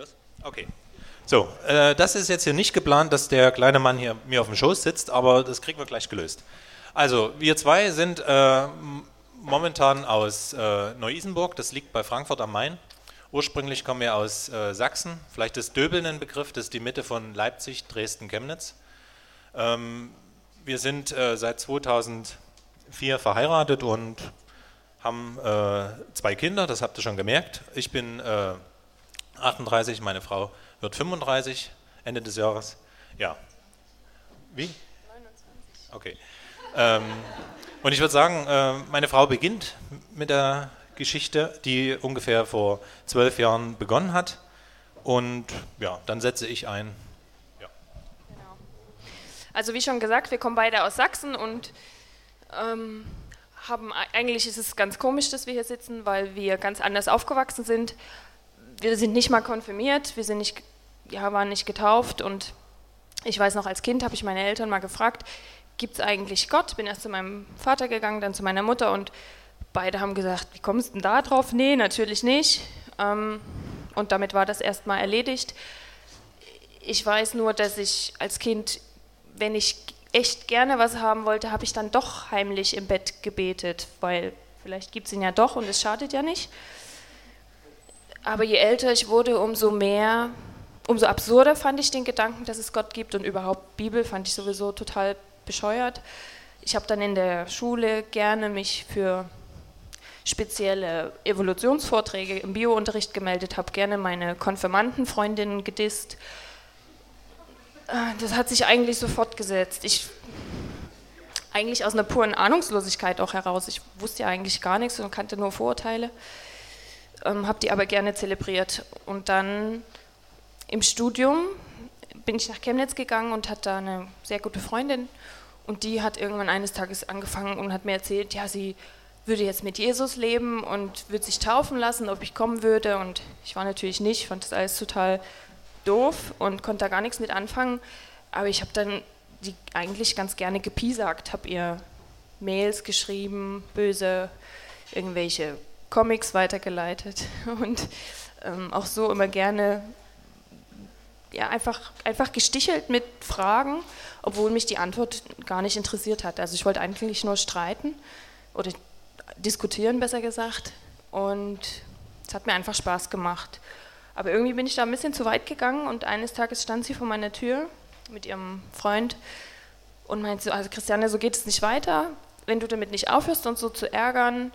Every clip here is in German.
los? Okay. So, äh, das ist jetzt hier nicht geplant, dass der kleine Mann hier mir auf dem Schoß sitzt, aber das kriegen wir gleich gelöst. Also, wir zwei sind äh, momentan aus äh, Neu-Isenburg, das liegt bei Frankfurt am Main. Ursprünglich kommen wir aus äh, Sachsen. Vielleicht ist Döbeln ein Begriff, das ist die Mitte von Leipzig, Dresden, Chemnitz. Ähm, wir sind äh, seit 2004 verheiratet und haben äh, zwei Kinder, das habt ihr schon gemerkt. Ich bin 38, meine Frau wird 35 Ende des Jahres. Ja. Wie? 29. Okay. Ähm, und ich würde sagen, äh, meine Frau beginnt mit der Geschichte, die ungefähr vor zwölf Jahren begonnen hat. Und ja, dann setze ich ein. Ja. Genau. Also wie schon gesagt, wir kommen beide aus Sachsen und ähm, haben eigentlich ist es ganz komisch, dass wir hier sitzen, weil wir ganz anders aufgewachsen sind. Wir sind nicht mal konfirmiert, wir sind nicht, ja, waren nicht getauft und ich weiß noch, als Kind habe ich meine Eltern mal gefragt, gibt es eigentlich Gott? Bin erst zu meinem Vater gegangen, dann zu meiner Mutter und beide haben gesagt, wie kommst du denn da drauf? Nee, natürlich nicht. Ähm, und damit war das erstmal erledigt. Ich weiß nur, dass ich als Kind, wenn ich echt gerne was haben wollte, habe ich dann doch heimlich im Bett gebetet, weil vielleicht gibt es ihn ja doch und es schadet ja nicht. Aber je älter ich wurde, umso mehr, umso absurder fand ich den Gedanken, dass es Gott gibt und überhaupt Bibel fand ich sowieso total bescheuert. Ich habe dann in der Schule gerne mich für spezielle Evolutionsvorträge im Biounterricht gemeldet, habe gerne meine Konfirmandenfreundinnen gedisst. Das hat sich eigentlich so fortgesetzt. Ich, eigentlich aus einer puren Ahnungslosigkeit auch heraus. Ich wusste ja eigentlich gar nichts und kannte nur Vorurteile, ähm, habe die aber gerne zelebriert. Und dann im Studium bin ich nach Chemnitz gegangen und hatte da eine sehr gute Freundin und die hat irgendwann eines Tages angefangen und hat mir erzählt, ja, sie würde jetzt mit Jesus leben und würde sich taufen lassen, ob ich kommen würde. Und ich war natürlich nicht, fand das alles total doof und konnte da gar nichts mit anfangen. Aber ich habe dann die eigentlich ganz gerne gepiesackt, habe ihr Mails geschrieben, böse, irgendwelche Comics weitergeleitet und ähm, auch so immer gerne ja, einfach, einfach gestichelt mit Fragen, obwohl mich die Antwort gar nicht interessiert hat. Also ich wollte eigentlich nur streiten oder diskutieren, besser gesagt. Und es hat mir einfach Spaß gemacht. Aber irgendwie bin ich da ein bisschen zu weit gegangen und eines Tages stand sie vor meiner Tür mit ihrem Freund und meinte so, also Christiane, so geht es nicht weiter. Wenn du damit nicht aufhörst, uns so zu ärgern,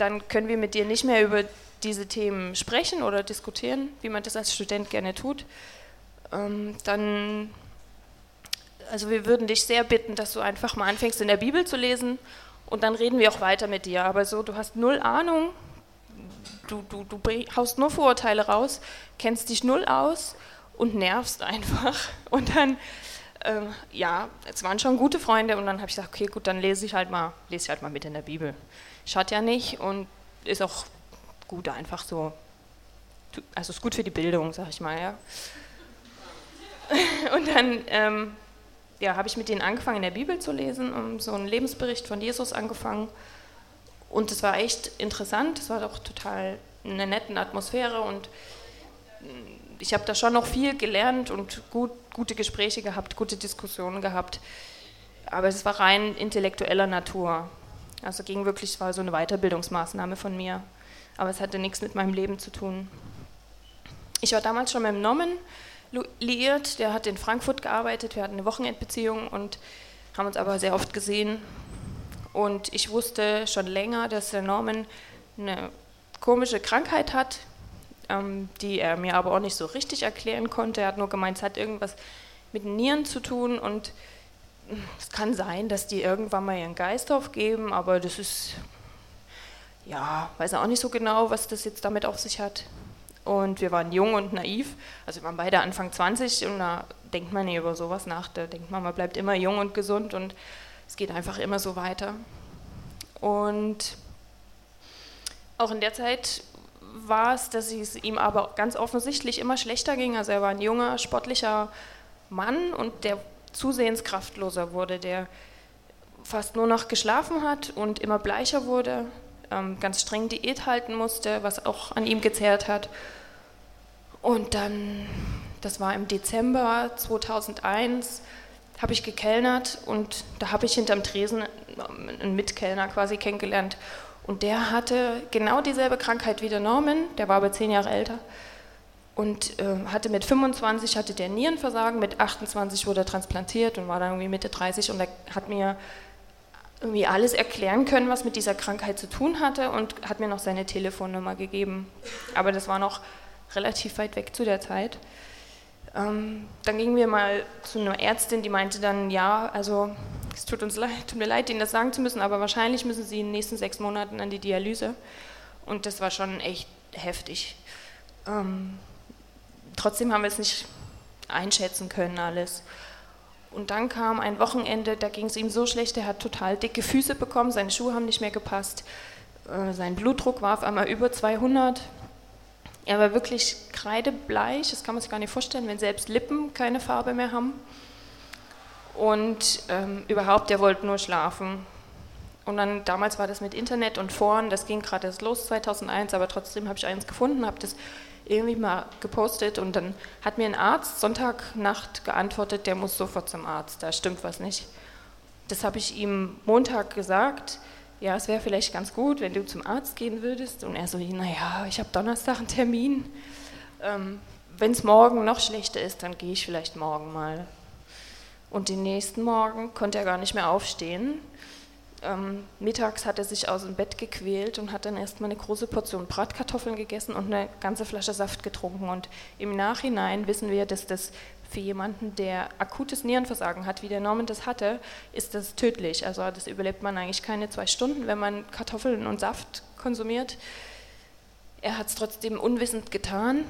dann können wir mit dir nicht mehr über diese Themen sprechen oder diskutieren, wie man das als Student gerne tut ähm, dann, also wir würden dich sehr bitten, dass du einfach mal anfängst in der Bibel zu lesen und dann reden wir auch weiter mit dir. Aber so, du hast null Ahnung, du, du, du haust nur Vorurteile raus, kennst dich null aus und nervst einfach. Und dann, ähm, ja, es waren schon gute Freunde und dann habe ich gesagt, okay, gut, dann lese ich halt mal, lese ich halt mal mit in der Bibel. Schaut ja nicht und ist auch gut einfach so. Also ist gut für die Bildung, sag ich mal, ja. Und dann ähm, ja, habe ich mit denen angefangen, in der Bibel zu lesen und so einen Lebensbericht von Jesus angefangen. Und es war echt interessant, es war doch total eine nette Atmosphäre und mm, ich habe da schon noch viel gelernt und gut, gute Gespräche gehabt, gute Diskussionen gehabt. Aber es war rein intellektueller Natur. Also ging wirklich, es war so eine Weiterbildungsmaßnahme von mir. Aber es hatte nichts mit meinem Leben zu tun. Ich war damals schon mit dem Norman liiert, der hat in Frankfurt gearbeitet, wir hatten eine Wochenendbeziehung und haben uns aber sehr oft gesehen. Und ich wusste schon länger, dass der Norman eine komische Krankheit hat, ähm, die er mir aber auch nicht so richtig erklären konnte. Er hat nur gemeint, es hat irgendwas mit Nieren zu tun und es kann sein, dass die irgendwann mal ihren Geist aufgeben, aber das ist, ja, weiß auch nicht so genau, was das jetzt damit auf sich hat. Und wir waren jung und naiv. Also wir waren beide Anfang 20 und da denkt man nicht über sowas nach. Da denkt man, man bleibt immer jung und gesund und es geht einfach immer so weiter. Und auch in der Zeit war es, dass es ihm aber ganz offensichtlich immer schlechter ging. Also er war ein junger, sportlicher Mann und der zusehends kraftloser wurde, der fast nur noch geschlafen hat und immer bleicher wurde, ähm, ganz streng Diät halten musste, was auch an ihm gezehrt hat. Und dann, das war im Dezember 2001, habe ich gekellnert und da habe ich hinterm Tresen einen Mitkellner quasi kennengelernt. Und der hatte genau dieselbe Krankheit wie der Norman, der war aber zehn Jahre älter. Und äh, hatte mit 25 hatte der Nierenversagen, mit 28 wurde er transplantiert und war dann irgendwie Mitte 30 und er hat mir irgendwie alles erklären können, was mit dieser Krankheit zu tun hatte und hat mir noch seine Telefonnummer gegeben. Aber das war noch relativ weit weg zu der Zeit. Ähm, dann gingen wir mal zu einer Ärztin, die meinte dann, ja, also es tut uns leid, tut mir leid, Ihnen das sagen zu müssen, aber wahrscheinlich müssen Sie in den nächsten sechs Monaten an die Dialyse. Und das war schon echt heftig. Ähm, trotzdem haben wir es nicht einschätzen können alles. Und dann kam ein Wochenende, da ging es ihm so schlecht, er hat total dicke Füße bekommen, seine Schuhe haben nicht mehr gepasst, äh, sein Blutdruck war auf einmal über 200, er war wirklich kreidebleich, das kann man sich gar nicht vorstellen, wenn selbst Lippen keine Farbe mehr haben. Und ähm, überhaupt, er wollte nur schlafen. Und dann, damals war das mit Internet und Foren, das ging gerade erst los, 2001, aber trotzdem habe ich eins gefunden, habe das irgendwie mal gepostet und dann hat mir ein Arzt Sonntagnacht geantwortet, der muss sofort zum Arzt, da stimmt was nicht. Das habe ich ihm Montag gesagt ja, es wäre vielleicht ganz gut, wenn du zum Arzt gehen würdest. Und er so, naja, ich habe Donnerstag einen Termin. Ähm, wenn es morgen noch schlechter ist, dann gehe ich vielleicht morgen mal. Und den nächsten Morgen konnte er gar nicht mehr aufstehen. Ähm, mittags hat er sich aus dem Bett gequält und hat dann erstmal eine große Portion Bratkartoffeln gegessen und eine ganze Flasche Saft getrunken. Und im Nachhinein wissen wir, dass das für jemanden, der akutes Nierenversagen hat, wie der Norman das hatte, ist das tödlich. Also das überlebt man eigentlich keine zwei Stunden, wenn man Kartoffeln und Saft konsumiert. Er hat es trotzdem unwissend getan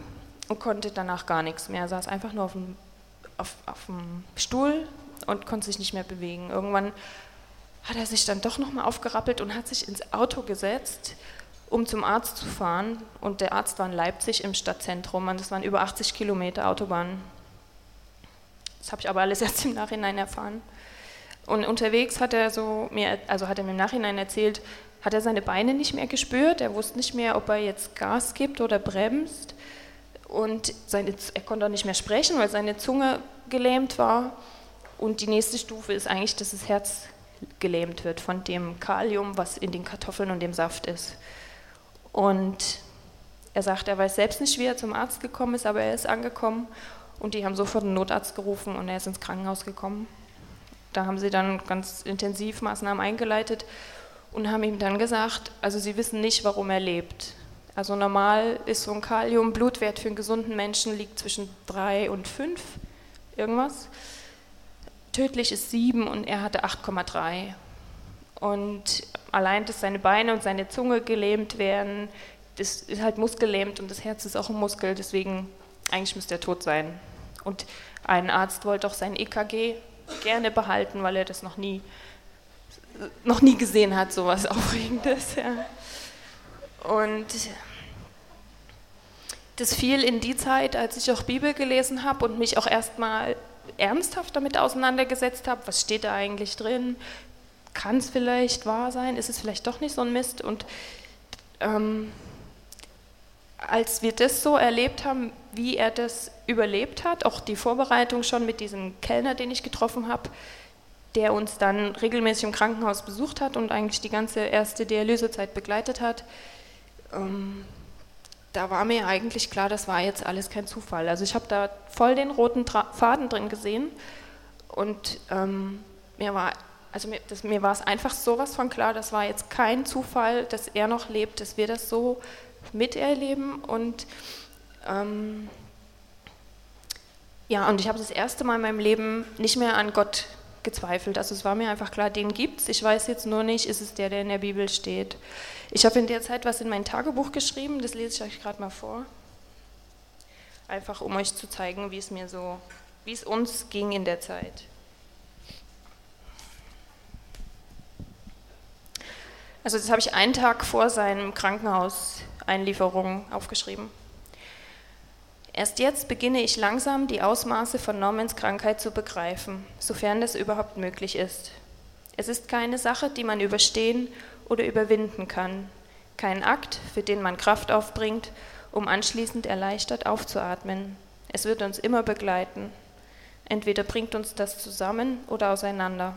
und konnte danach gar nichts mehr. Er saß einfach nur auf dem, auf, auf dem Stuhl und konnte sich nicht mehr bewegen. Irgendwann hat er sich dann doch nochmal aufgerappelt und hat sich ins Auto gesetzt, um zum Arzt zu fahren. Und der Arzt war in Leipzig im Stadtzentrum und das waren über 80 Kilometer Autobahn. Das habe ich aber alles erst im Nachhinein erfahren. Und unterwegs hat er so mir, also hat er mir im Nachhinein erzählt, hat er seine Beine nicht mehr gespürt. Er wusste nicht mehr, ob er jetzt Gas gibt oder bremst. Und seine, er konnte auch nicht mehr sprechen, weil seine Zunge gelähmt war. Und die nächste Stufe ist eigentlich, dass das Herz gelähmt wird von dem Kalium, was in den Kartoffeln und dem Saft ist. Und er sagt, er weiß selbst nicht, wie er zum Arzt gekommen ist, aber er ist angekommen und die haben sofort einen Notarzt gerufen und er ist ins Krankenhaus gekommen. Da haben sie dann ganz intensiv Maßnahmen eingeleitet und haben ihm dann gesagt, also sie wissen nicht, warum er lebt. Also normal ist so ein Kalium-Blutwert für einen gesunden Menschen liegt zwischen 3 und 5, irgendwas. Tödlich ist 7 und er hatte 8,3. Und allein, dass seine Beine und seine Zunge gelähmt werden, das ist halt muskellähmt und das Herz ist auch ein Muskel, deswegen eigentlich müsste er tot sein. Und ein Arzt wollte auch sein EKG gerne behalten, weil er das noch nie, noch nie gesehen hat, so was Aufregendes. Ja. Und das fiel in die Zeit, als ich auch Bibel gelesen habe und mich auch erstmal ernsthaft damit auseinandergesetzt habe, was steht da eigentlich drin, kann es vielleicht wahr sein, ist es vielleicht doch nicht so ein Mist. Und ähm, als wir das so erlebt haben, wie er das überlebt hat, auch die Vorbereitung schon mit diesem Kellner, den ich getroffen habe, der uns dann regelmäßig im Krankenhaus besucht hat und eigentlich die ganze erste Dialysezeit begleitet hat, ähm, da war mir eigentlich klar, das war jetzt alles kein Zufall. Also ich habe da voll den roten Tra Faden drin gesehen und ähm, mir war also mir, das, mir war es einfach sowas von klar, das war jetzt kein Zufall, dass er noch lebt, dass wir das so miterleben und ähm, ja, und ich habe das erste Mal in meinem Leben nicht mehr an Gott gezweifelt. Also es war mir einfach klar, den gibt es. Ich weiß jetzt nur nicht, ist es der, der in der Bibel steht. Ich habe in der Zeit was in mein Tagebuch geschrieben, das lese ich euch gerade mal vor. Einfach um euch zu zeigen, wie es mir so, wie es uns ging in der Zeit. Also das habe ich einen Tag vor seinem Krankenhauseinlieferung aufgeschrieben. Erst jetzt beginne ich langsam die Ausmaße von Normans Krankheit zu begreifen, sofern das überhaupt möglich ist. Es ist keine Sache, die man überstehen oder überwinden kann, kein Akt, für den man Kraft aufbringt um anschließend erleichtert aufzuatmen. Es wird uns immer begleiten. Entweder bringt uns das zusammen oder auseinander.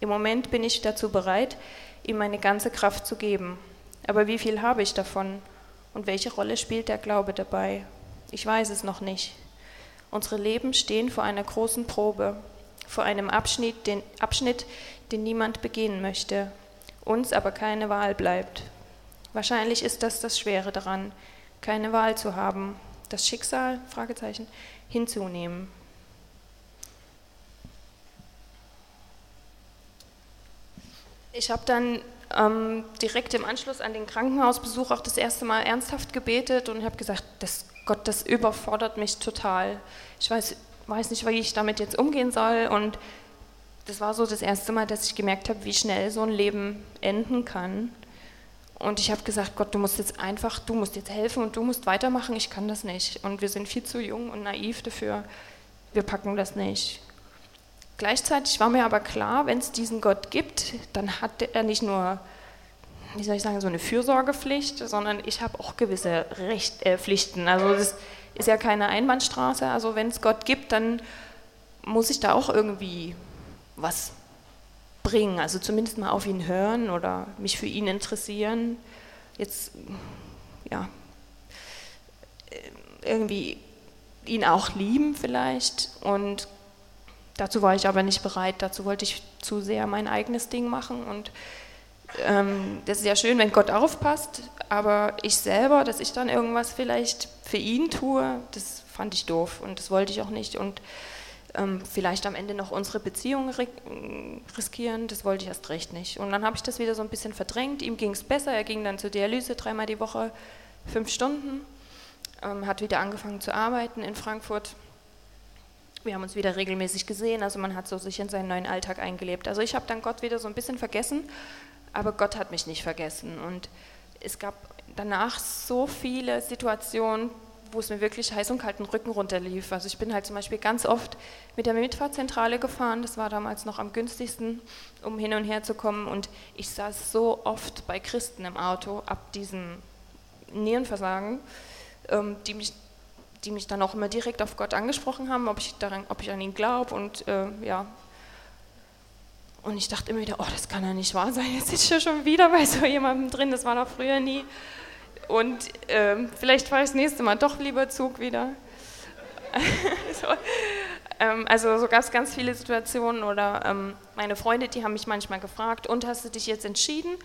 Im Moment bin ich dazu bereit, ihm meine ganze Kraft zu geben. Aber wie viel habe ich davon? Und welche Rolle spielt der Glaube dabei? Ich weiß es noch nicht. Unsere Leben stehen vor einer großen Probe, vor einem Abschnitt den, Abschnitt, den niemand begehen möchte, uns aber keine Wahl bleibt. Wahrscheinlich ist das das Schwere daran, keine Wahl zu haben, das Schicksal Fragezeichen, hinzunehmen. Ich habe dann ähm, direkt im Anschluss an den Krankenhausbesuch auch das erste Mal ernsthaft gebetet und habe gesagt, das, Gott, das überfordert mich total. Ich weiß, weiß nicht, wie ich damit jetzt umgehen soll. Und das war so das erste Mal, dass ich gemerkt habe, wie schnell so ein Leben enden kann. Und ich habe gesagt, Gott, du musst jetzt einfach, du musst jetzt helfen und du musst weitermachen, ich kann das nicht. Und wir sind viel zu jung und naiv dafür, wir packen das nicht. Gleichzeitig war mir aber klar, wenn es diesen Gott gibt, dann hat er nicht nur, wie soll ich sagen, so eine Fürsorgepflicht, sondern ich habe auch gewisse Recht, äh, Pflichten. Also das ist ja keine Einbahnstraße. Also wenn es Gott gibt, dann muss ich da auch irgendwie was bringen. Also zumindest mal auf ihn hören oder mich für ihn interessieren. Jetzt, ja, äh, irgendwie ihn auch lieben vielleicht und Dazu war ich aber nicht bereit, dazu wollte ich zu sehr mein eigenes Ding machen und ähm, das ist ja schön, wenn Gott aufpasst, aber ich selber, dass ich dann irgendwas vielleicht für ihn tue, das fand ich doof und das wollte ich auch nicht und ähm, vielleicht am Ende noch unsere Beziehung riskieren, das wollte ich erst recht nicht. Und dann habe ich das wieder so ein bisschen verdrängt, ihm ging es besser, er ging dann zur Dialyse dreimal die Woche, fünf Stunden, ähm, hat wieder angefangen zu arbeiten in Frankfurt wir haben uns wieder regelmäßig gesehen, also man hat so sich in seinen neuen Alltag eingelebt. Also ich habe dann Gott wieder so ein bisschen vergessen, aber Gott hat mich nicht vergessen. Und es gab danach so viele Situationen, wo es mir wirklich heiß und kalten Rücken runterlief. Also ich bin halt zum Beispiel ganz oft mit der Mitfahrzentrale gefahren, das war damals noch am günstigsten, um hin und her zu kommen. Und ich saß so oft bei Christen im Auto ab diesem Nierenversagen, ähm, die mich die mich dann auch immer direkt auf Gott angesprochen haben, ob ich, daran, ob ich an ihn glaube und äh, ja. Und ich dachte immer wieder, oh, das kann ja nicht wahr sein, jetzt sitze ich schon wieder bei so jemandem drin, das war doch früher nie. Und äh, vielleicht fahre ich das nächste Mal doch lieber Zug wieder. so, ähm, also so gab es ganz viele Situationen oder ähm, meine Freunde, die haben mich manchmal gefragt, und hast du dich jetzt entschieden?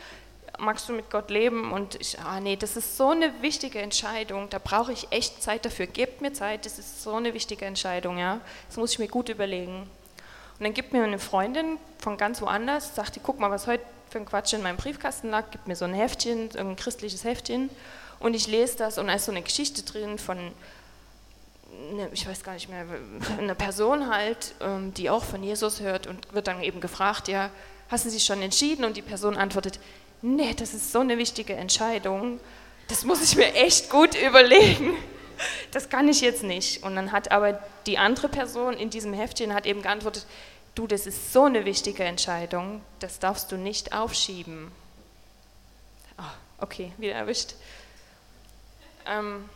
magst du mit Gott leben? Und ich, ah nee, das ist so eine wichtige Entscheidung, da brauche ich echt Zeit dafür. Gebt mir Zeit, das ist so eine wichtige Entscheidung, ja. Das muss ich mir gut überlegen. Und dann gibt mir eine Freundin von ganz woanders, sagt die, guck mal, was heute für ein Quatsch in meinem Briefkasten lag, gibt mir so ein Heftchen, ein christliches Heftchen und ich lese das und da ist so eine Geschichte drin von, ne, ich weiß gar nicht mehr, einer Person halt, ähm, die auch von Jesus hört und wird dann eben gefragt, ja, hast du dich schon entschieden? Und die Person antwortet, nee, das ist so eine wichtige Entscheidung, das muss ich mir echt gut überlegen. Das kann ich jetzt nicht. Und dann hat aber die andere Person in diesem Heftchen hat eben geantwortet, du, das ist so eine wichtige Entscheidung, das darfst du nicht aufschieben. Oh, okay, wieder erwischt. Ähm,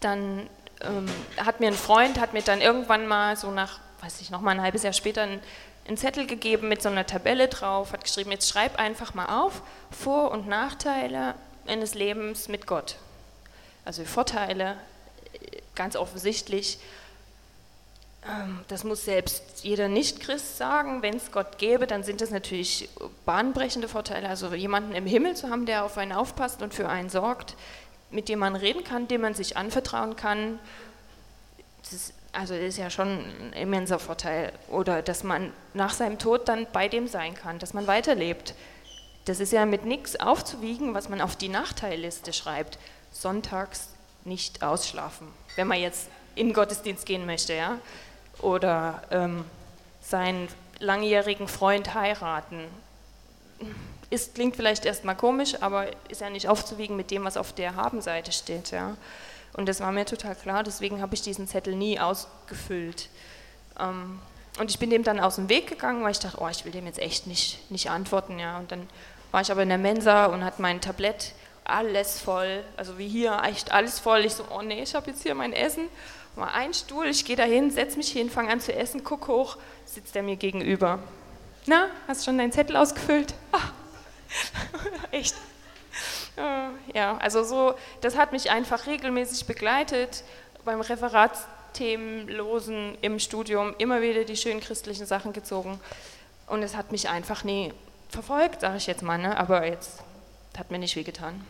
dann ähm, hat mir ein Freund, hat mir dann irgendwann mal so nach, weiß ich noch mal ein halbes Jahr später ein einen Zettel gegeben mit so einer Tabelle drauf, hat geschrieben, jetzt schreib einfach mal auf Vor- und Nachteile eines Lebens mit Gott. Also Vorteile, ganz offensichtlich, ähm, das muss selbst jeder Nicht-Christ sagen. Wenn es Gott gäbe, dann sind das natürlich bahnbrechende Vorteile. Also jemanden im Himmel zu haben, der auf einen aufpasst und für einen sorgt, mit dem man reden kann, dem man sich anvertrauen kann. Das ist also ist ja schon ein immenser Vorteil. Oder dass man nach seinem Tod dann bei dem sein kann, dass man weiterlebt. Das ist ja mit nichts aufzuwiegen, was man auf die Nachteilliste schreibt. Sonntags nicht ausschlafen, wenn man jetzt in den Gottesdienst gehen möchte, ja. Oder ähm, seinen langjährigen Freund heiraten. Ist, klingt vielleicht erstmal komisch, aber ist ja nicht aufzuwiegen mit dem, was auf der Habenseite steht, ja. Und das war mir total klar, deswegen habe ich diesen Zettel nie ausgefüllt. Ähm, und ich bin dem dann aus dem Weg gegangen, weil ich dachte, oh, ich will dem jetzt echt nicht, nicht antworten. Ja. Und dann war ich aber in der Mensa und hatte mein Tablett alles voll. Also wie hier, echt alles voll. Ich so, oh nee, ich habe jetzt hier mein Essen. Mal einen Stuhl, ich gehe da hin, setze mich hin, fange an zu essen, gucke hoch, sitzt er mir gegenüber. Na, hast schon deinen Zettel ausgefüllt? Ah. echt. Ja, also so, das hat mich einfach regelmäßig begleitet beim Referatsthemenlosen im Studium, immer wieder die schönen christlichen Sachen gezogen. Und es hat mich einfach nie verfolgt, sage ich jetzt mal, ne? aber jetzt hat mir nicht wehgetan.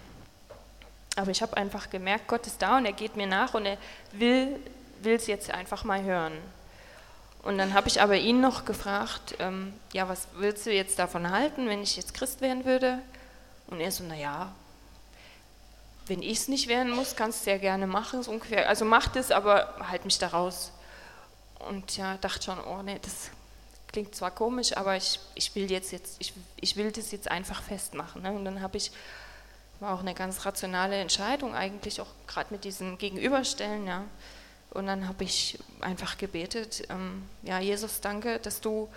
Aber ich habe einfach gemerkt, Gott ist da und er geht mir nach und er will es jetzt einfach mal hören. Und dann habe ich aber ihn noch gefragt, ähm, ja, was willst du jetzt davon halten, wenn ich jetzt Christ werden würde? Und er so, naja, wenn ich es nicht werden muss, kannst du es ja gerne machen, so ungefähr. Also mach das, aber halt mich da raus. Und ja, dachte schon, oh nee, das klingt zwar komisch, aber ich, ich will jetzt, jetzt ich, ich will das jetzt einfach festmachen. Ne? Und dann habe ich, war auch eine ganz rationale Entscheidung eigentlich, auch gerade mit diesem Gegenüberstellen, ja. Und dann habe ich einfach gebetet, ähm, ja, Jesus, danke, dass du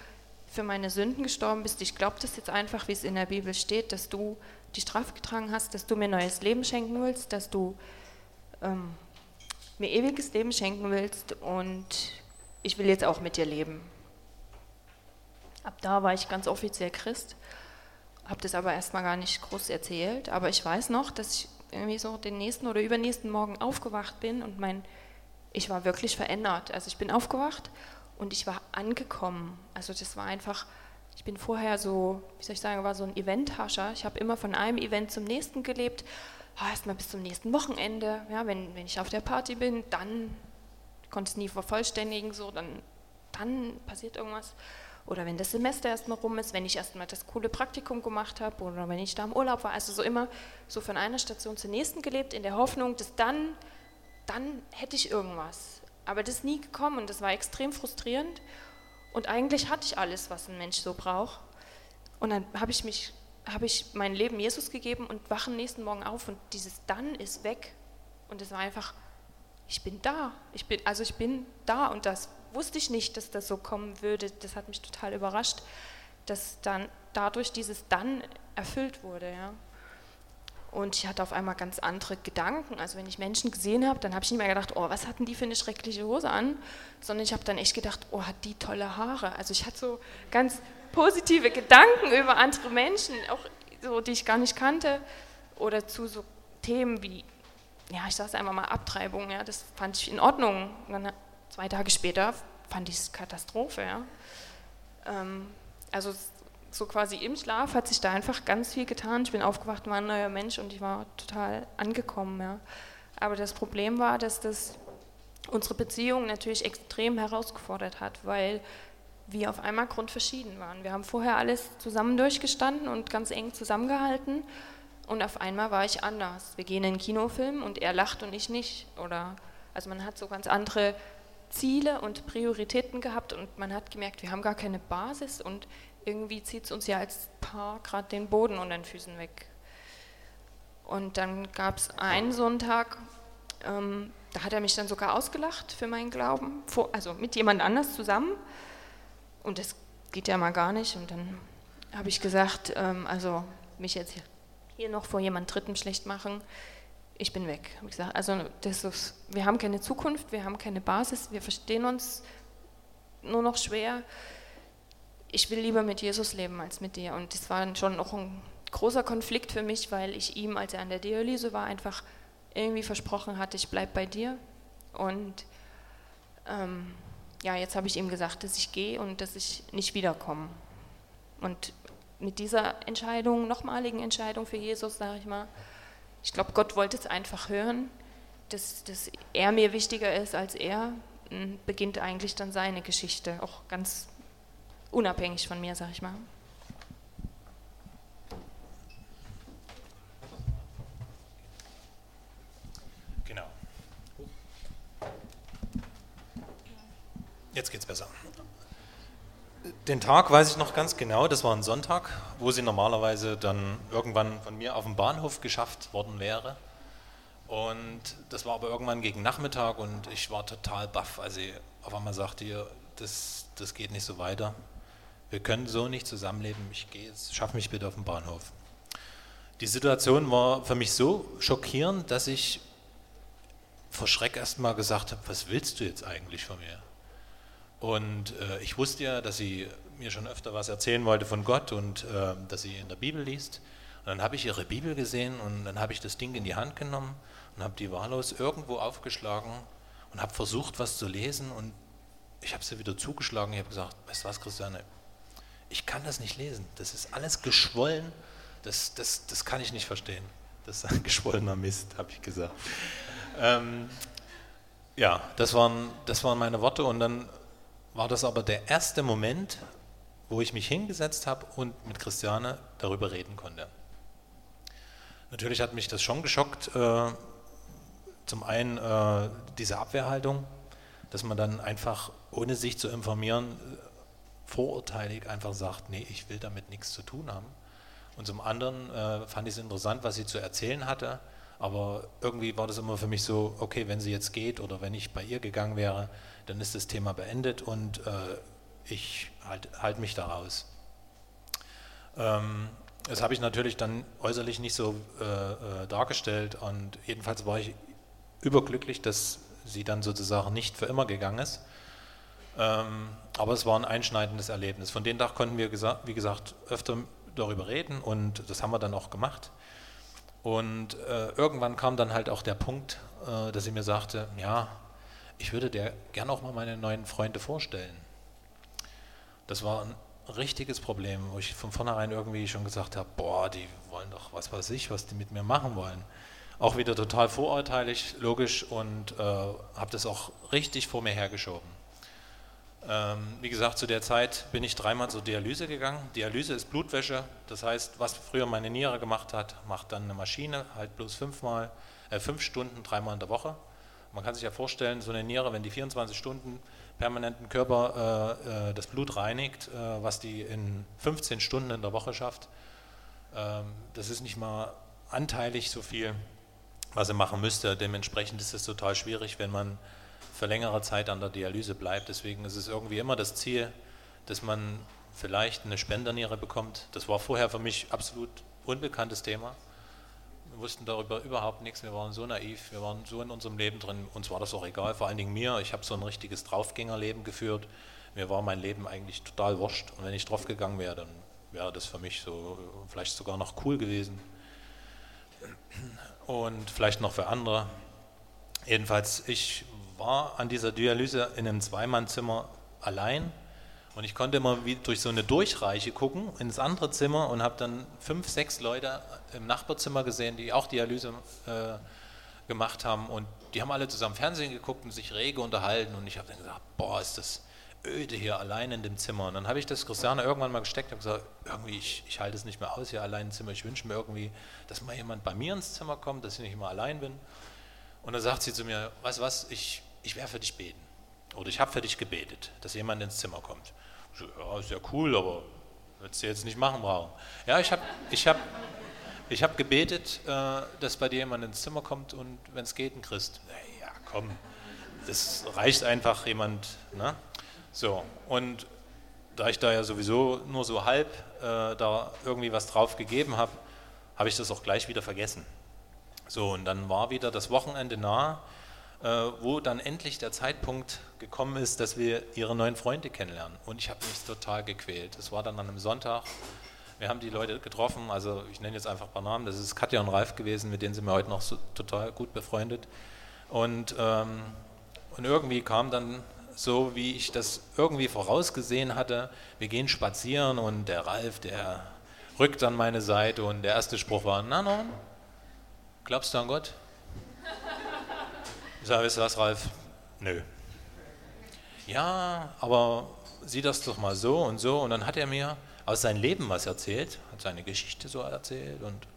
für meine Sünden gestorben bist. Ich glaube das jetzt einfach, wie es in der Bibel steht, dass du die Strafe getragen hast, dass du mir neues Leben schenken willst, dass du ähm, mir ewiges Leben schenken willst und ich will jetzt auch mit dir leben. Ab da war ich ganz offiziell Christ, habe das aber erstmal gar nicht groß erzählt, aber ich weiß noch, dass ich irgendwie so den nächsten oder übernächsten Morgen aufgewacht bin und mein, ich war wirklich verändert. Also ich bin aufgewacht und ich war angekommen. Also das war einfach, ich bin vorher so, wie soll ich sagen, war so ein Eventhascher. Ich habe immer von einem Event zum nächsten gelebt. Oh, Erstmal bis zum nächsten Wochenende. Ja, wenn, wenn ich auf der Party bin, dann konnte es nie vervollständigen, so, dann, dann passiert irgendwas. Oder wenn das Semester erstmal rum ist, wenn ich erstmal das coole Praktikum gemacht habe oder wenn ich da im Urlaub war. Also so immer so von einer Station zur nächsten gelebt, in der Hoffnung, dass dann, dann hätte ich irgendwas. Aber das ist nie gekommen und das war extrem frustrierend. Und eigentlich hatte ich alles, was ein Mensch so braucht. Und dann habe ich mich, habe ich mein Leben Jesus gegeben und wache nächsten Morgen auf und dieses Dann ist weg. Und es war einfach, ich bin da. Ich bin, also ich bin da und das wusste ich nicht, dass das so kommen würde. Das hat mich total überrascht, dass dann dadurch dieses Dann erfüllt wurde. Ja. Und ich hatte auf einmal ganz andere Gedanken. Also wenn ich Menschen gesehen habe, dann habe ich nicht mehr gedacht, oh, was hatten die für eine schreckliche Hose an, sondern ich habe dann echt gedacht, oh, hat die tolle Haare. Also ich hatte so ganz positive Gedanken über andere Menschen, auch so, die ich gar nicht kannte, oder zu so Themen wie, ja, ich sage es einfach mal Abtreibung, ja, das fand ich in Ordnung. Und dann zwei Tage später fand ich es Katastrophe. Ja. Ähm, also so quasi im Schlaf hat sich da einfach ganz viel getan. Ich bin aufgewacht, war ein neuer Mensch und ich war total angekommen. Ja. Aber das Problem war, dass das unsere Beziehung natürlich extrem herausgefordert hat, weil wir auf einmal grundverschieden waren. Wir haben vorher alles zusammen durchgestanden und ganz eng zusammengehalten und auf einmal war ich anders. Wir gehen in einen Kinofilm und er lacht und ich nicht. Oder also man hat so ganz andere Ziele und Prioritäten gehabt und man hat gemerkt, wir haben gar keine Basis und irgendwie zieht es uns ja als Paar gerade den Boden unter den Füßen weg. Und dann gab es einen Sonntag, ähm, da hat er mich dann sogar ausgelacht für meinen Glauben, vor, also mit jemand anders zusammen. Und das geht ja mal gar nicht. Und dann habe ich gesagt, ähm, also mich jetzt hier noch vor jemand Dritten schlecht machen, ich bin weg. Ich gesagt, also ist, wir haben keine Zukunft, wir haben keine Basis, wir verstehen uns nur noch schwer. Ich will lieber mit Jesus leben als mit dir. Und das war schon noch ein großer Konflikt für mich, weil ich ihm, als er an der Dialyse war, einfach irgendwie versprochen hatte, ich bleibe bei dir. Und ähm, ja, jetzt habe ich ihm gesagt, dass ich gehe und dass ich nicht wiederkomme. Und mit dieser Entscheidung, nochmaligen Entscheidung für Jesus, sage ich mal, ich glaube, Gott wollte es einfach hören, dass, dass er mir wichtiger ist als er, beginnt eigentlich dann seine Geschichte, auch ganz unabhängig von mir, sag ich mal. Genau. Jetzt geht's besser. Den Tag weiß ich noch ganz genau, das war ein Sonntag, wo sie normalerweise dann irgendwann von mir auf dem Bahnhof geschafft worden wäre. Und das war aber irgendwann gegen Nachmittag und ich war total baff, als sie auf einmal sagte, ihr, das, das geht nicht so weiter. Wir können so nicht zusammenleben, ich gehe jetzt, schaff mich bitte auf den Bahnhof. Die Situation war für mich so schockierend, dass ich vor Schreck erstmal gesagt habe, was willst du jetzt eigentlich von mir? Und äh, ich wusste ja, dass sie mir schon öfter was erzählen wollte von Gott und äh, dass sie in der Bibel liest. Und dann habe ich ihre Bibel gesehen und dann habe ich das Ding in die Hand genommen und habe die wahllos irgendwo aufgeschlagen und habe versucht, was zu lesen und ich habe sie wieder zugeschlagen. Ich habe gesagt, weißt du was, Christiane, ich kann das nicht lesen. Das ist alles geschwollen. Das, das, das kann ich nicht verstehen. Das ist ein geschwollener Mist, habe ich gesagt. Ähm, ja, das waren, das waren meine Worte und dann war das aber der erste Moment, wo ich mich hingesetzt habe und mit Christiane darüber reden konnte. Natürlich hat mich das schon geschockt. Äh, zum einen äh, diese Abwehrhaltung, dass man dann einfach, ohne sich zu informieren, vorurteilig einfach sagt, nee, ich will damit nichts zu tun haben. Und zum anderen äh, fand ich es interessant, was sie zu erzählen hatte, aber irgendwie war das immer für mich so, okay, wenn sie jetzt geht oder wenn ich bei ihr gegangen wäre, dann ist das Thema beendet und äh, ich halte halt mich da raus. Ähm, das habe ich natürlich dann äußerlich nicht so äh, äh, dargestellt und jedenfalls war ich überglücklich, dass sie dann sozusagen nicht für immer gegangen ist. Ähm, aber es war ein einschneidendes Erlebnis. Von dem Tag konnten wir, wie gesagt, öfter darüber reden und das haben wir dann auch gemacht. Und äh, irgendwann kam dann halt auch der Punkt, äh, dass sie mir sagte, ja, ich würde dir gerne auch mal meine neuen Freunde vorstellen. Das war ein richtiges Problem, wo ich von vornherein irgendwie schon gesagt habe, boah, die wollen doch was weiß ich, was die mit mir machen wollen. Auch wieder total vorurteilig, logisch und äh, habe das auch richtig vor mir hergeschoben. Ähm, wie gesagt, zu der Zeit bin ich dreimal zur Dialyse gegangen. Dialyse ist Blutwäsche, das heißt, was früher meine Niere gemacht hat, macht dann eine Maschine, halt bloß fünfmal, äh, fünf Stunden, dreimal in der Woche. Man kann sich ja vorstellen, so eine Niere, wenn die 24 Stunden permanenten Körper äh, äh, das Blut reinigt, äh, was die in 15 Stunden in der Woche schafft, ähm, das ist nicht mal anteilig so viel, was er machen müsste. Dementsprechend ist es total schwierig, wenn man für längere Zeit an der Dialyse bleibt. Deswegen ist es irgendwie immer das Ziel, dass man vielleicht eine Spenderniere bekommt. Das war vorher für mich absolut unbekanntes Thema. Wussten darüber überhaupt nichts. Wir waren so naiv, wir waren so in unserem Leben drin. Uns war das auch egal, vor allen Dingen mir. Ich habe so ein richtiges Draufgängerleben geführt. Mir war mein Leben eigentlich total wurscht. Und wenn ich draufgegangen wäre, dann wäre das für mich so vielleicht sogar noch cool gewesen. Und vielleicht noch für andere. Jedenfalls, ich war an dieser Dialyse in einem Zweimannzimmer allein und ich konnte immer wie durch so eine Durchreiche gucken ins andere Zimmer und habe dann fünf, sechs Leute im Nachbarzimmer gesehen, die auch Dialyse äh, gemacht haben und die haben alle zusammen Fernsehen geguckt und sich rege unterhalten und ich habe dann gesagt, boah, ist das öde hier allein in dem Zimmer. Und dann habe ich das Christiane irgendwann mal gesteckt und gesagt, irgendwie, ich, ich halte es nicht mehr aus hier allein im Zimmer. Ich wünsche mir irgendwie, dass mal jemand bei mir ins Zimmer kommt, dass ich nicht immer allein bin. Und dann sagt sie zu mir, weißt du was, ich, ich werde für dich beten. Oder ich habe für dich gebetet, dass jemand ins Zimmer kommt. So, ja, ist ja cool, aber würdest du jetzt nicht machen brauchen. Ja, ich habe ich hab, ich hab gebetet, äh, dass bei dir jemand ins Zimmer kommt und wenn es geht, ein Christ. Ja, komm, das reicht einfach jemand. Ne? So, und da ich da ja sowieso nur so halb äh, da irgendwie was drauf gegeben habe, habe ich das auch gleich wieder vergessen. So, und dann war wieder das Wochenende nah wo dann endlich der Zeitpunkt gekommen ist, dass wir ihre neuen Freunde kennenlernen. Und ich habe mich total gequält. Es war dann an einem Sonntag. Wir haben die Leute getroffen, also ich nenne jetzt einfach ein paar Namen. Das ist Katja und Ralf gewesen, mit denen sind wir heute noch so total gut befreundet. Und, ähm, und irgendwie kam dann so, wie ich das irgendwie vorausgesehen hatte, wir gehen spazieren und der Ralf, der rückt an meine Seite und der erste Spruch war, na nun, glaubst du an Gott? Ich sage, weißt du was, Ralf? Nö. Ja, aber sieh das doch mal so und so. Und dann hat er mir aus seinem Leben was erzählt, hat seine Geschichte so erzählt. Und, und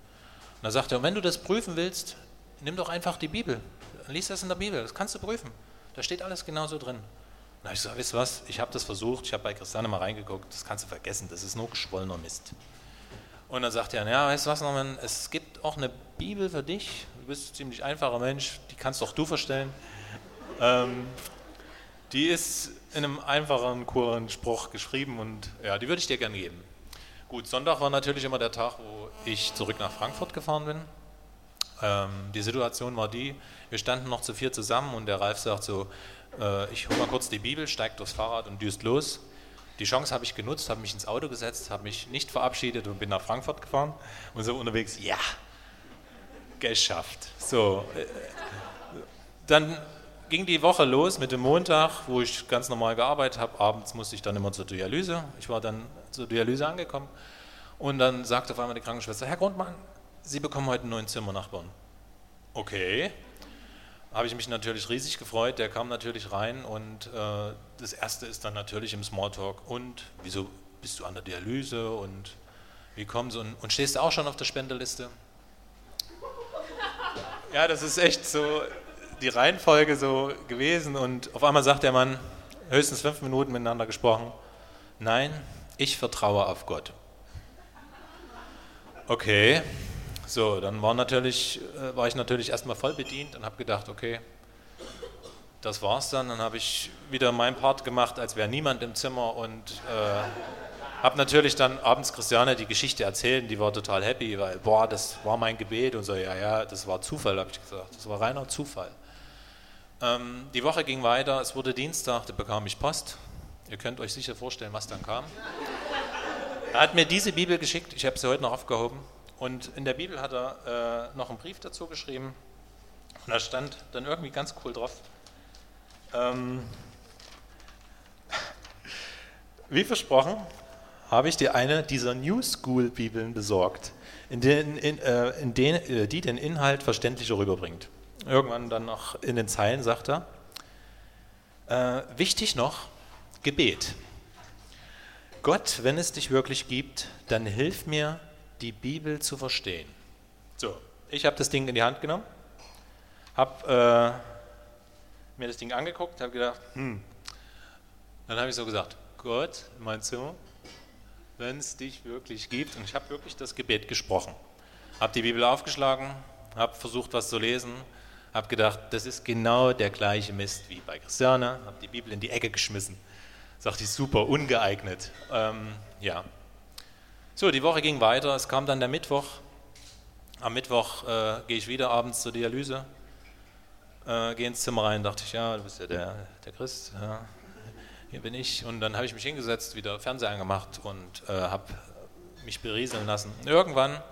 dann sagt er, wenn du das prüfen willst, nimm doch einfach die Bibel. Lies das in der Bibel, das kannst du prüfen. Da steht alles genauso drin. Und dann habe ich gesagt, weißt du was, ich habe das versucht, ich habe bei Christiane mal reingeguckt, das kannst du vergessen, das ist nur geschwollener Mist. Und dann sagt er, ja, weißt du was, Norman, es gibt auch eine Bibel für dich, bist ein ziemlich einfacher Mensch, die kannst auch du verstellen. Ähm, die ist in einem einfachen, kuren Spruch geschrieben und ja, die würde ich dir gerne geben. Gut, Sonntag war natürlich immer der Tag, wo ich zurück nach Frankfurt gefahren bin. Ähm, die Situation war die, wir standen noch zu vier zusammen und der Ralf sagt so, äh, ich hole mal kurz die Bibel, steigt aufs Fahrrad und düst los. Die Chance habe ich genutzt, habe mich ins Auto gesetzt, habe mich nicht verabschiedet und bin nach Frankfurt gefahren und so unterwegs, ja, geschafft. So, äh, dann ging die Woche los mit dem Montag, wo ich ganz normal gearbeitet habe. Abends musste ich dann immer zur Dialyse. Ich war dann zur Dialyse angekommen und dann sagte auf einmal die Krankenschwester, Herr Grundmann, Sie bekommen heute einen neuen Zimmernachbarn. Okay. Habe ich mich natürlich riesig gefreut. Der kam natürlich rein und äh, das erste ist dann natürlich im Smalltalk. Und wieso bist du an der Dialyse und wie kommst du und, und stehst du auch schon auf der Spendeliste? Ja, das ist echt so die Reihenfolge so gewesen und auf einmal sagt der Mann, höchstens fünf Minuten miteinander gesprochen, nein, ich vertraue auf Gott. Okay, so, dann war, natürlich, äh, war ich natürlich erstmal voll bedient und habe gedacht, okay, das war's dann. Dann habe ich wieder meinen Part gemacht, als wäre niemand im Zimmer und äh, habe natürlich dann abends Christiane die Geschichte erzählt. Die war total happy, weil, boah, das war mein Gebet und so, ja, ja, das war Zufall, habe ich gesagt. Das war reiner Zufall. Ähm, die Woche ging weiter, es wurde Dienstag, da bekam ich Post. Ihr könnt euch sicher vorstellen, was dann kam. Er hat mir diese Bibel geschickt, ich habe sie heute noch aufgehoben. Und in der Bibel hat er äh, noch einen Brief dazu geschrieben. Und da stand dann irgendwie ganz cool drauf. Ähm, wie versprochen, habe ich dir eine dieser New School Bibeln besorgt, in den, in, äh, in den, äh, die den Inhalt verständlicher rüberbringt irgendwann dann noch in den Zeilen sagt er, äh, wichtig noch, Gebet. Gott, wenn es dich wirklich gibt, dann hilf mir, die Bibel zu verstehen. So, ich habe das Ding in die Hand genommen, habe äh, mir das Ding angeguckt, habe gedacht, hm. Dann habe ich so gesagt, Gott, meinst du, wenn es dich wirklich gibt, und ich habe wirklich das Gebet gesprochen, habe die Bibel aufgeschlagen, habe versucht, was zu lesen, habe gedacht, das ist genau der gleiche Mist wie bei Christiane, habe die Bibel in die Ecke geschmissen. Sagte ich, super, ungeeignet. Ähm, ja. So, die Woche ging weiter, es kam dann der Mittwoch. Am Mittwoch äh, gehe ich wieder abends zur Dialyse, äh, gehe ins Zimmer rein, dachte ich, ja, du bist ja der, der Christ, ja, hier bin ich. Und dann habe ich mich hingesetzt, wieder Fernseher angemacht und äh, habe mich berieseln lassen. Irgendwann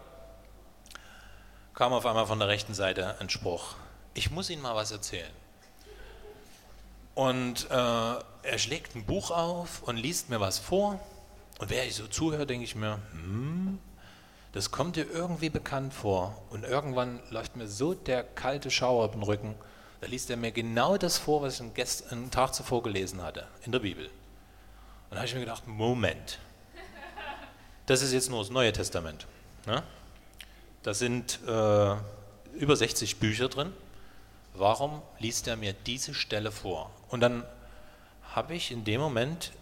kam auf einmal von der rechten Seite ein Spruch ich muss Ihnen mal was erzählen. Und äh, er schlägt ein Buch auf und liest mir was vor. Und während ich so zuhöre, denke ich mir, hm, das kommt dir irgendwie bekannt vor. Und irgendwann läuft mir so der kalte Schauer auf den Rücken. Da liest er mir genau das vor, was ich einen, Tag zuvor gelesen hatte, in der Bibel. Und da habe ich mir gedacht, Moment, das ist jetzt nur das Neue Testament. Ne? Da sind äh, über 60 Bücher drin warum liest er mir diese Stelle vor? Und dann habe ich in dem Moment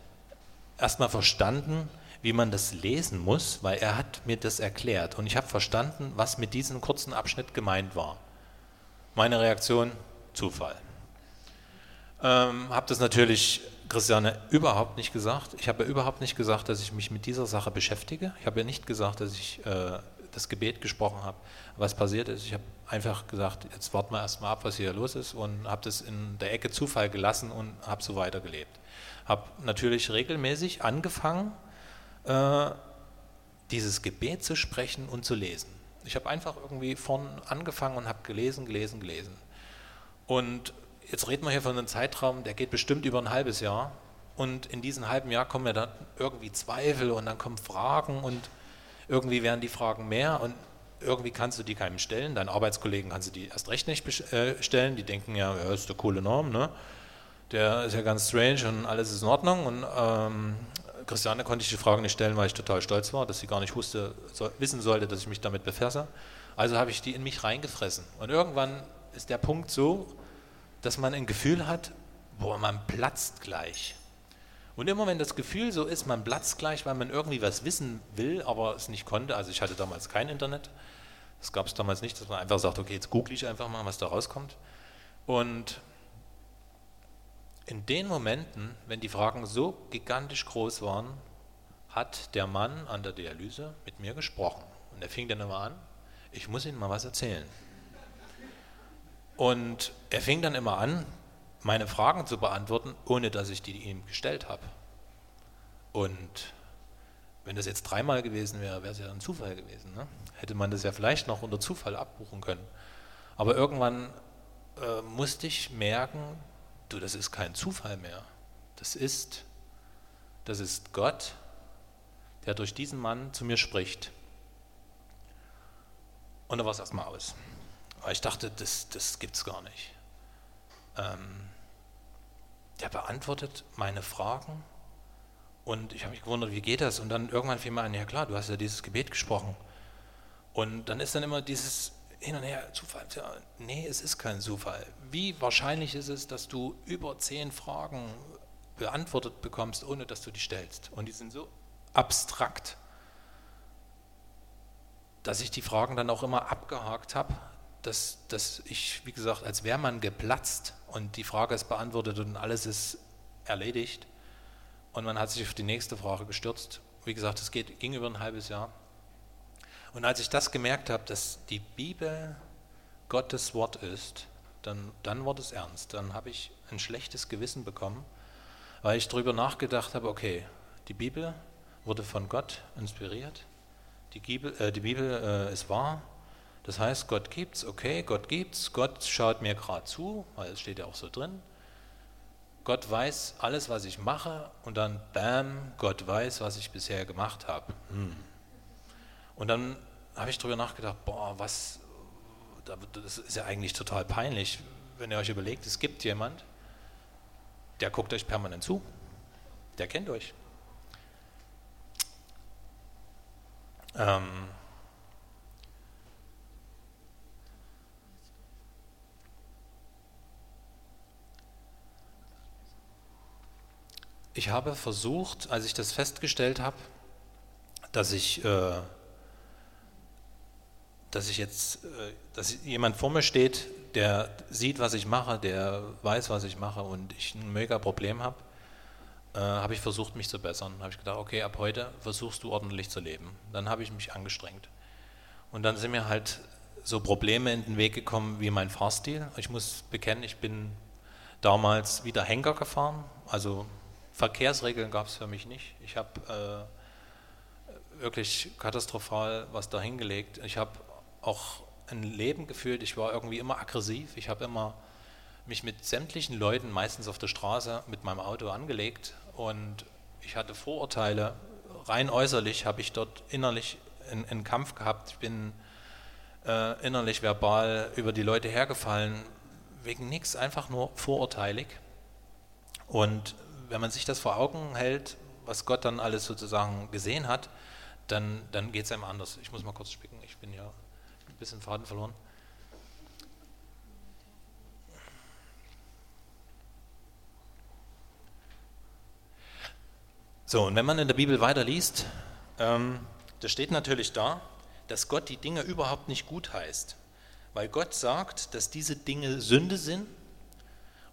erstmal verstanden, wie man das lesen muss, weil er hat mir das erklärt und ich habe verstanden, was mit diesem kurzen Abschnitt gemeint war. Meine Reaktion, Zufall. Ähm, habe das natürlich Christiane überhaupt nicht gesagt. Ich habe überhaupt nicht gesagt, dass ich mich mit dieser Sache beschäftige. Ich habe ja nicht gesagt, dass ich äh, das Gebet gesprochen habe. Was passiert ist, ich habe einfach gesagt, jetzt warten wir erstmal ab, was hier los ist und habe das in der Ecke Zufall gelassen und habe so weitergelebt. Habe natürlich regelmäßig angefangen, äh, dieses Gebet zu sprechen und zu lesen. Ich habe einfach irgendwie von angefangen und habe gelesen, gelesen, gelesen. Und jetzt reden wir hier von einem Zeitraum, der geht bestimmt über ein halbes Jahr. Und in diesem halben Jahr kommen ja dann irgendwie Zweifel und dann kommen Fragen und irgendwie werden die Fragen mehr und irgendwie kannst du die keinem stellen. Deinen Arbeitskollegen kannst du die erst recht nicht äh, stellen. Die denken ja, ja, ist eine coole Norm, ne? Der ist ja ganz strange und alles ist in Ordnung. Und ähm, Christiane konnte ich die Fragen nicht stellen, weil ich total stolz war, dass sie gar nicht wusste, so, wissen sollte, dass ich mich damit befasse. Also habe ich die in mich reingefressen. Und irgendwann ist der Punkt so, dass man ein Gefühl hat, boah, man platzt gleich. Und immer wenn das Gefühl so ist, man platzt gleich, weil man irgendwie was wissen will, aber es nicht konnte, also ich hatte damals kein Internet, das gab es damals nicht, dass man einfach sagt, okay, jetzt google ich einfach mal, was da rauskommt. Und in den Momenten, wenn die Fragen so gigantisch groß waren, hat der Mann an der Dialyse mit mir gesprochen. Und er fing dann immer an, ich muss Ihnen mal was erzählen. Und er fing dann immer an, meine Fragen zu beantworten, ohne dass ich die ihm gestellt habe. Und wenn das jetzt dreimal gewesen wäre, wäre es ja ein Zufall gewesen. Ne? Hätte man das ja vielleicht noch unter Zufall abbuchen können. Aber irgendwann äh, musste ich merken, du, das ist kein Zufall mehr. Das ist, das ist Gott, der durch diesen Mann zu mir spricht. Und da war es erstmal aus. Weil ich dachte, das, das gibt es gar nicht. Ähm, der beantwortet meine Fragen und ich habe mich gewundert, wie geht das? Und dann irgendwann fiel mir ein, ja klar, du hast ja dieses Gebet gesprochen. Und dann ist dann immer dieses hin und her, Zufall. Ja, nee, es ist kein Zufall. Wie wahrscheinlich ist es, dass du über zehn Fragen beantwortet bekommst, ohne dass du die stellst? Und die sind so abstrakt, dass ich die Fragen dann auch immer abgehakt habe, dass, dass ich, wie gesagt, als wäre man geplatzt und die Frage ist beantwortet und alles ist erledigt. Und man hat sich auf die nächste Frage gestürzt. Wie gesagt, es ging über ein halbes Jahr. Und als ich das gemerkt habe, dass die Bibel Gottes Wort ist, dann, dann wurde es ernst. Dann habe ich ein schlechtes Gewissen bekommen, weil ich darüber nachgedacht habe, okay, die Bibel wurde von Gott inspiriert, die Bibel, äh, die Bibel äh, ist wahr, das heißt, Gott gibt's, okay, Gott gibt's, Gott schaut mir gerade zu, weil es steht ja auch so drin. Gott weiß alles, was ich mache und dann, bam, Gott weiß, was ich bisher gemacht habe. Hm. Und dann habe ich darüber nachgedacht, boah, was, das ist ja eigentlich total peinlich, wenn ihr euch überlegt, es gibt jemand, der guckt euch permanent zu, der kennt euch. Ähm, ich habe versucht, als ich das festgestellt habe, dass ich, äh, dass ich jetzt, äh, dass jemand vor mir steht, der sieht, was ich mache, der weiß, was ich mache und ich ein mega Problem habe, äh, habe ich versucht, mich zu bessern. Habe ich gedacht, okay, ab heute versuchst du ordentlich zu leben. Dann habe ich mich angestrengt. Und dann sind mir halt so Probleme in den Weg gekommen wie mein Fahrstil. Ich muss bekennen, ich bin damals wieder Henker gefahren, also Verkehrsregeln gab es für mich nicht. Ich habe äh, wirklich katastrophal was dahingelegt. Ich habe auch ein Leben geführt, ich war irgendwie immer aggressiv. Ich habe immer mich mit sämtlichen Leuten, meistens auf der Straße, mit meinem Auto angelegt und ich hatte Vorurteile. Rein äußerlich habe ich dort innerlich einen, einen Kampf gehabt. Ich bin äh, innerlich verbal über die Leute hergefallen, wegen nichts, einfach nur vorurteilig. Und wenn man sich das vor Augen hält, was Gott dann alles sozusagen gesehen hat, dann, dann geht es einem anders. Ich muss mal kurz spicken, ich bin ja ein bisschen Faden verloren. So, und wenn man in der Bibel weiterliest, ähm, da steht natürlich da, dass Gott die Dinge überhaupt nicht gut heißt. Weil Gott sagt, dass diese Dinge Sünde sind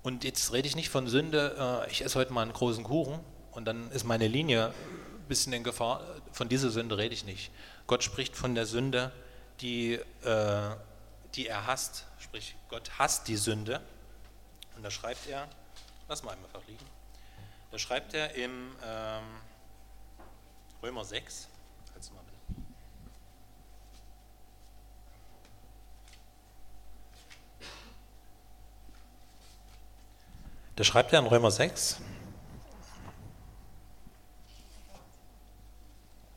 und jetzt rede ich nicht von Sünde, äh, ich esse heute mal einen großen Kuchen und dann ist meine Linie ein bisschen in Gefahr. Von dieser Sünde rede ich nicht. Gott spricht von der Sünde, die, äh, die er hasst. Sprich, Gott hasst die Sünde. Und da schreibt er, lass mal einfach liegen, da schreibt er im ähm, Römer 6, Da schreibt er in Römer 6,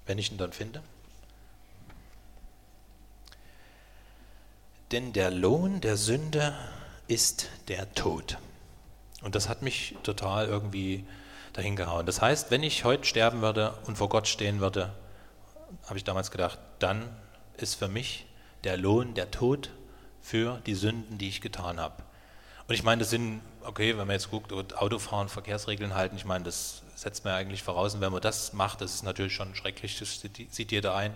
wenn ich ihn dann finde. Denn der Lohn der Sünde ist der Tod. Und das hat mich total irgendwie dahin gehauen. Das heißt, wenn ich heute sterben würde und vor Gott stehen würde, habe ich damals gedacht, dann ist für mich der Lohn der Tod für die Sünden, die ich getan habe. Und ich meine, das sind, okay, wenn man jetzt guckt, Autofahren, Verkehrsregeln halten, ich meine, das setzt man ja eigentlich voraus. Und wenn man das macht, das ist natürlich schon schrecklich, das sieht jeder ein.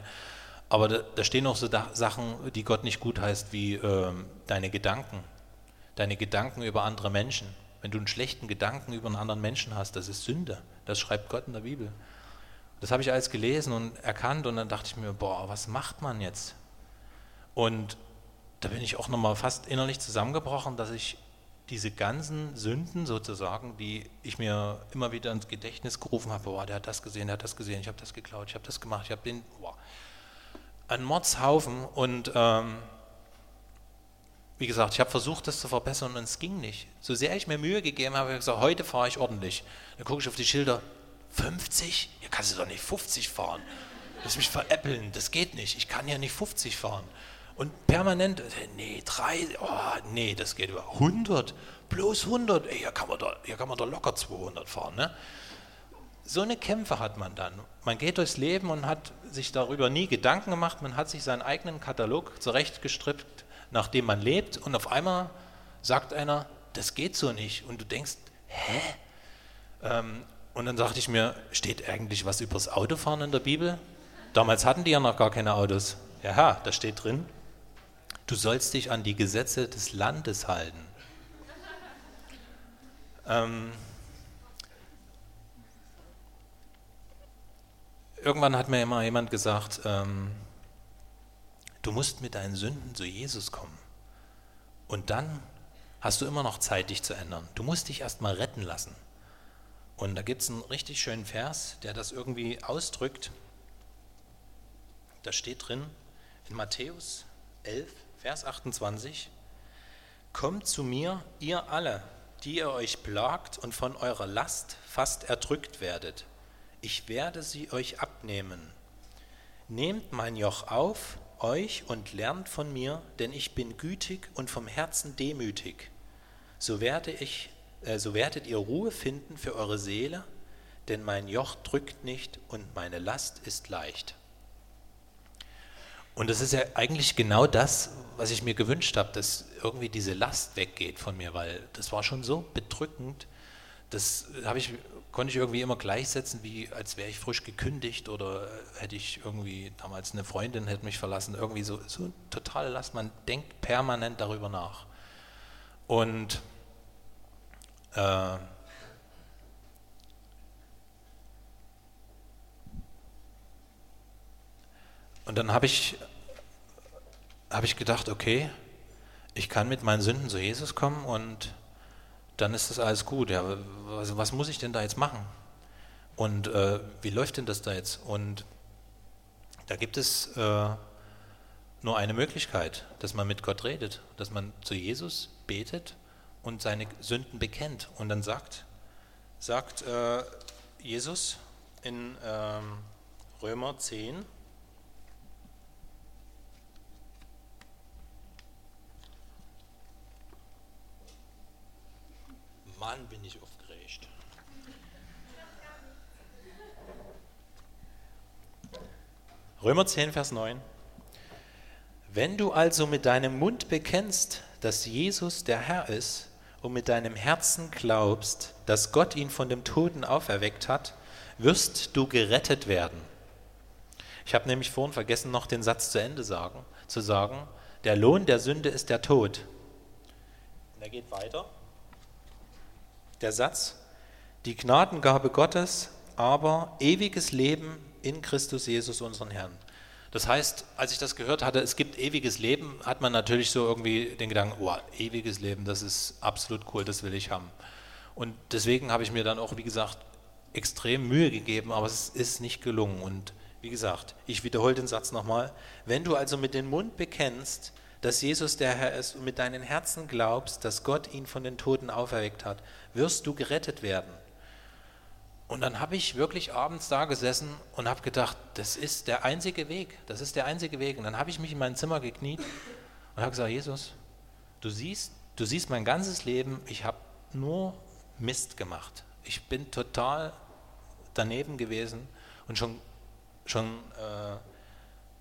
Aber da, da stehen auch so Sachen, die Gott nicht gut heißt, wie ähm, deine Gedanken. Deine Gedanken über andere Menschen. Wenn du einen schlechten Gedanken über einen anderen Menschen hast, das ist Sünde. Das schreibt Gott in der Bibel. Das habe ich alles gelesen und erkannt und dann dachte ich mir, boah, was macht man jetzt? Und da bin ich auch nochmal fast innerlich zusammengebrochen, dass ich diese ganzen Sünden sozusagen, die ich mir immer wieder ins Gedächtnis gerufen habe, boah, der hat das gesehen, der hat das gesehen, ich habe das geklaut, ich habe das gemacht, ich habe den, boah, ein Mordshaufen und ähm, wie gesagt, ich habe versucht, das zu verbessern und es ging nicht. So sehr ich mir Mühe gegeben habe, habe ich gesagt, heute fahre ich ordentlich. Dann gucke ich auf die Schilder, 50? Hier kannst du doch nicht 50 fahren. Lass mich veräppeln, das geht nicht. Ich kann ja nicht 50 fahren. Und permanent, nee, drei, oh, nee, das geht über 100, bloß 100, ey, hier kann man da, hier kann man da locker 200 fahren. Ne? So eine Kämpfe hat man dann. Man geht durchs Leben und hat sich darüber nie Gedanken gemacht, man hat sich seinen eigenen Katalog zurechtgestrippt, nach dem man lebt und auf einmal sagt einer, das geht so nicht und du denkst, hä? Ähm, und dann dachte ich mir, steht eigentlich was übers Autofahren in der Bibel? Damals hatten die ja noch gar keine Autos. Ja, da steht drin, du sollst dich an die Gesetze des Landes halten. Ähm, irgendwann hat mir immer jemand gesagt, ähm, du musst mit deinen Sünden zu Jesus kommen. Und dann hast du immer noch Zeit, dich zu ändern. Du musst dich erstmal retten lassen. Und da gibt es einen richtig schönen Vers, der das irgendwie ausdrückt. Da steht drin in Matthäus 11, Vers 28, Kommt zu mir, ihr alle, die ihr euch plagt und von eurer Last fast erdrückt werdet. Ich werde sie euch abnehmen. Nehmt mein Joch auf euch und lernt von mir, denn ich bin gütig und vom Herzen demütig. So, werde ich, äh, so werdet ihr Ruhe finden für eure Seele, denn mein Joch drückt nicht und meine Last ist leicht. Und das ist ja eigentlich genau das, was ich mir gewünscht habe, dass irgendwie diese Last weggeht von mir, weil das war schon so bedrückend. Das ich, konnte ich irgendwie immer gleichsetzen, wie als wäre ich frisch gekündigt oder hätte ich irgendwie damals eine Freundin hätte mich verlassen. Irgendwie so, so totale Last. Man denkt permanent darüber nach. Und äh, Und dann habe ich, hab ich gedacht, okay, ich kann mit meinen Sünden zu Jesus kommen und dann ist das alles gut. Ja, was, was muss ich denn da jetzt machen? Und äh, wie läuft denn das da jetzt? Und da gibt es äh, nur eine Möglichkeit, dass man mit Gott redet, dass man zu Jesus betet und seine Sünden bekennt und dann sagt, sagt äh, Jesus in ähm, Römer 10, Mann, bin ich aufgeregt. Römer 10, Vers 9. Wenn du also mit deinem Mund bekennst, dass Jesus der Herr ist und mit deinem Herzen glaubst, dass Gott ihn von dem Toten auferweckt hat, wirst du gerettet werden. Ich habe nämlich vorhin vergessen, noch den Satz zu Ende sagen, zu sagen, der Lohn der Sünde ist der Tod. Und er geht weiter der Satz, die Gnadengabe Gottes, aber ewiges Leben in Christus Jesus, unseren Herrn. Das heißt, als ich das gehört hatte, es gibt ewiges Leben, hat man natürlich so irgendwie den Gedanken, oh, ewiges Leben, das ist absolut cool, das will ich haben. Und deswegen habe ich mir dann auch, wie gesagt, extrem Mühe gegeben, aber es ist nicht gelungen. Und wie gesagt, ich wiederhole den Satz nochmal, wenn du also mit dem Mund bekennst, dass Jesus der Herr ist und mit deinem Herzen glaubst, dass Gott ihn von den Toten auferweckt hat, wirst du gerettet werden. Und dann habe ich wirklich abends da gesessen und habe gedacht, das ist der einzige Weg, das ist der einzige Weg. Und dann habe ich mich in mein Zimmer gekniet und habe gesagt, Jesus, du siehst, du siehst mein ganzes Leben, ich habe nur Mist gemacht. Ich bin total daneben gewesen und schon, schon äh,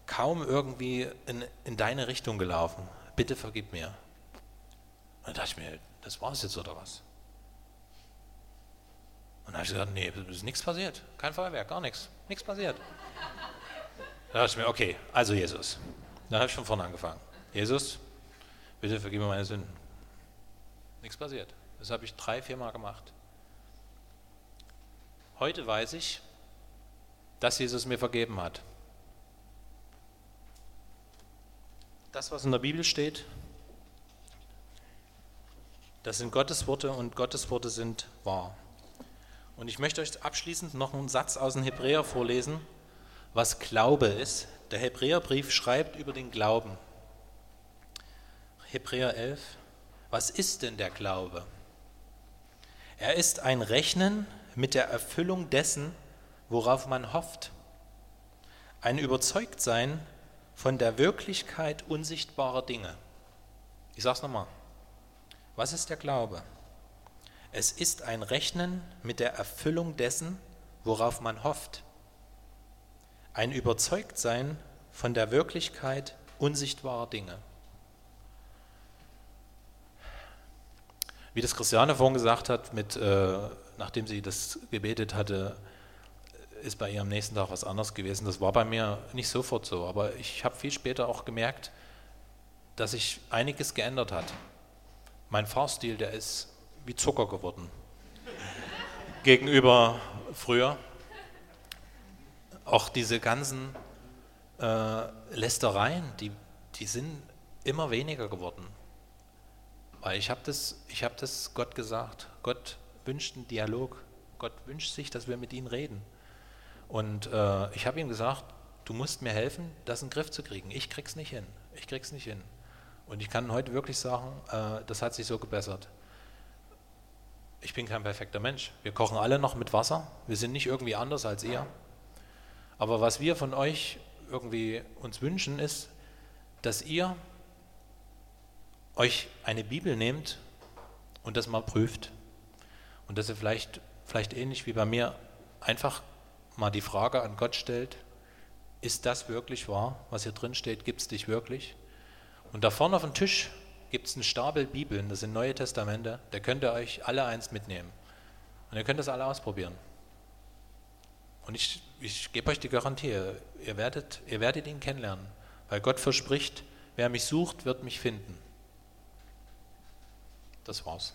kaum irgendwie in, in deine Richtung gelaufen. Bitte vergib mir. Und dann dachte ich mir, das war es jetzt oder was? Und dann habe ich gesagt, nee, es ist nichts passiert. Kein Feuerwerk, gar nichts. Nichts passiert. Da dachte ich mir, okay, also Jesus. Dann habe ich von vorne angefangen. Jesus, bitte vergib mir meine Sünden. Nichts passiert. Das habe ich drei, vier Mal gemacht. Heute weiß ich, dass Jesus mir vergeben hat. Das, was in der Bibel steht, das sind Gottes Worte und Gottes Worte sind wahr. Und ich möchte euch abschließend noch einen Satz aus dem Hebräer vorlesen, was Glaube ist. Der Hebräerbrief schreibt über den Glauben. Hebräer 11. Was ist denn der Glaube? Er ist ein Rechnen mit der Erfüllung dessen, worauf man hofft. Ein Überzeugtsein von der Wirklichkeit unsichtbarer Dinge. Ich sage es nochmal. Was ist der Glaube? Es ist ein Rechnen mit der Erfüllung dessen, worauf man hofft. Ein Überzeugtsein von der Wirklichkeit unsichtbarer Dinge. Wie das Christiane vorhin gesagt hat, mit, äh, nachdem sie das gebetet hatte, ist bei ihr am nächsten Tag was anderes gewesen. Das war bei mir nicht sofort so, aber ich habe viel später auch gemerkt, dass sich einiges geändert hat. Mein Fahrstil, der ist wie Zucker geworden gegenüber früher. Auch diese ganzen äh, Lästereien, die, die sind immer weniger geworden. Weil ich habe das, hab das Gott gesagt. Gott wünscht einen Dialog. Gott wünscht sich, dass wir mit ihm reden. Und äh, ich habe ihm gesagt, du musst mir helfen, das in den Griff zu kriegen. Ich krieg's nicht hin. Ich krieg's nicht hin. Und ich kann heute wirklich sagen, äh, das hat sich so gebessert. Ich bin kein perfekter Mensch. Wir kochen alle noch mit Wasser. Wir sind nicht irgendwie anders als ihr. Aber was wir von euch irgendwie uns wünschen, ist, dass ihr euch eine Bibel nehmt und das mal prüft. Und dass ihr vielleicht, vielleicht ähnlich wie bei mir einfach mal die Frage an Gott stellt, ist das wirklich wahr, was hier drin steht, gibt es dich wirklich? Und da vorne auf dem Tisch gibt es einen Stapel Bibeln, das sind Neue Testamente, da könnt ihr euch alle eins mitnehmen. Und ihr könnt das alle ausprobieren. Und ich, ich gebe euch die Garantie, ihr werdet, ihr werdet ihn kennenlernen, weil Gott verspricht, wer mich sucht, wird mich finden. Das war's.